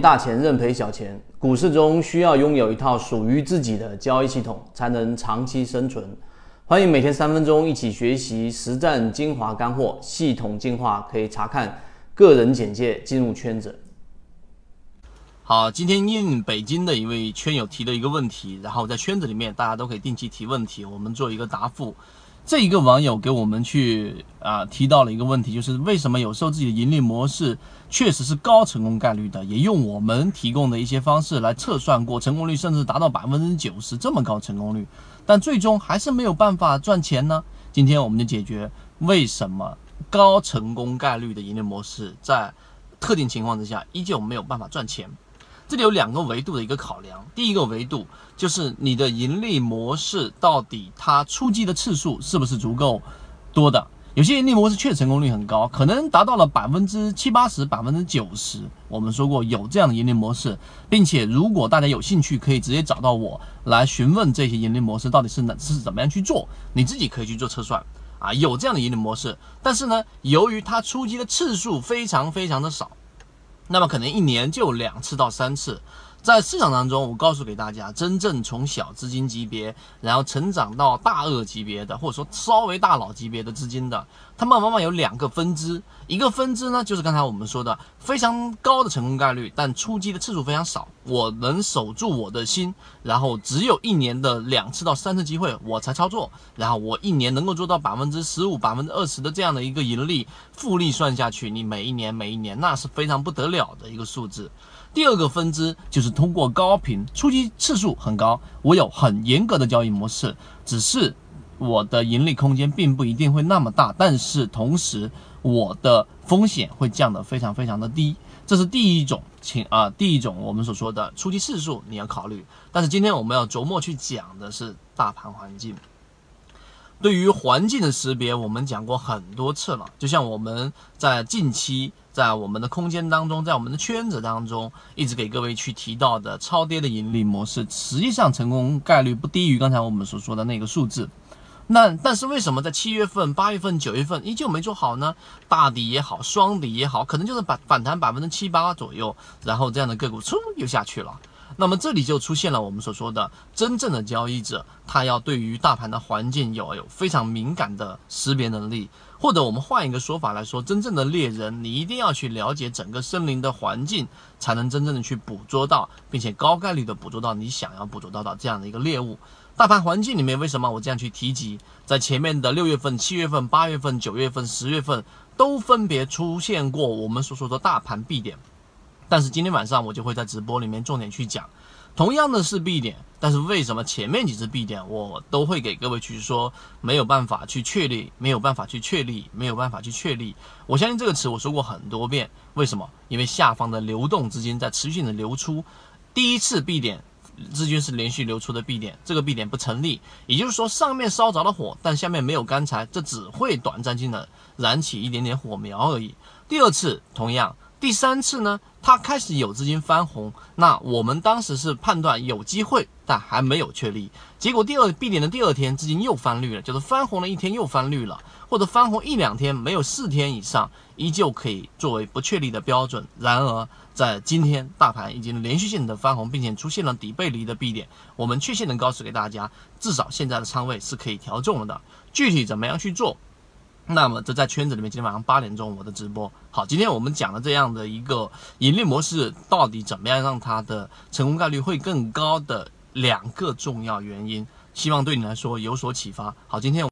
大钱认赔小钱，股市中需要拥有一套属于自己的交易系统，才能长期生存。欢迎每天三分钟一起学习实战精华干货，系统进化可以查看个人简介进入圈子。好，今天应北京的一位圈友提的一个问题，然后在圈子里面大家都可以定期提问题，我们做一个答复。这一个网友给我们去啊提到了一个问题，就是为什么有时候自己的盈利模式确实是高成功概率的，也用我们提供的一些方式来测算过，成功率甚至达到百分之九十这么高成功率，但最终还是没有办法赚钱呢？今天我们就解决为什么高成功概率的盈利模式在特定情况之下依旧没有办法赚钱。这里有两个维度的一个考量，第一个维度就是你的盈利模式到底它出击的次数是不是足够多的？有些盈利模式确实成功率很高，可能达到了百分之七八十、百分之九十。我们说过有这样的盈利模式，并且如果大家有兴趣，可以直接找到我来询问这些盈利模式到底是哪是怎么样去做，你自己可以去做测算啊。有这样的盈利模式，但是呢，由于它出击的次数非常非常的少。那么可能一年就两次到三次，在市场当中，我告诉给大家，真正从小资金级别，然后成长到大鳄级别的，或者说稍微大佬级别的资金的，他们往往有两个分支，一个分支呢就是刚才我们说的非常高的成功概率，但出击的次数非常少，我能守住我的心，然后只有一年的两次到三次机会我才操作，然后我一年能够做到百分之十五、百分之二十的这样的一个盈利，复利算下去，你每一年每一年那是非常不得了。的一个数字，第二个分支就是通过高频出击次数很高，我有很严格的交易模式，只是我的盈利空间并不一定会那么大，但是同时我的风险会降得非常非常的低，这是第一种情啊，第一种我们所说的出击次数你要考虑，但是今天我们要琢磨去讲的是大盘环境。对于环境的识别，我们讲过很多次了。就像我们在近期在我们的空间当中，在我们的圈子当中，一直给各位去提到的超跌的盈利模式，实际上成功概率不低于刚才我们所说的那个数字。那但是为什么在七月份、八月份、九月份依旧没做好呢？大底也好，双底也好，可能就是反反弹百分之七八左右，然后这样的个股嗖又下去了。那么这里就出现了我们所说的真正的交易者，他要对于大盘的环境有有非常敏感的识别能力，或者我们换一个说法来说，真正的猎人，你一定要去了解整个森林的环境，才能真正的去捕捉到，并且高概率的捕捉到你想要捕捉到的这样的一个猎物。大盘环境里面，为什么我这样去提及？在前面的六月份、七月份、八月份、九月份、十月份，都分别出现过我们所说的大盘 B 点。但是今天晚上我就会在直播里面重点去讲，同样的是 B 点，但是为什么前面几只 B 点我都会给各位去说没有办法去确立，没有办法去确立，没有办法去确立。我相信这个词我说过很多遍，为什么？因为下方的流动资金在持续性的流出，第一次 B 点日军是连续流出的 B 点，这个 B 点不成立，也就是说上面烧着了火，但下面没有干柴，这只会短暂性的燃起一点点火苗而已。第二次同样。第三次呢，它开始有资金翻红，那我们当时是判断有机会，但还没有确立。结果第二 B 点的第二天，资金又翻绿了，就是翻红了一天又翻绿了，或者翻红一两天没有四天以上，依旧可以作为不确立的标准。然而在今天，大盘已经连续性的翻红，并且出现了底背离的 B 点，我们确切能告诉给大家，至少现在的仓位是可以调重了的。具体怎么样去做？那么就在圈子里面，今天晚上八点钟我的直播。好，今天我们讲的这样的一个盈利模式，到底怎么样让它的成功概率会更高的两个重要原因，希望对你来说有所启发。好，今天。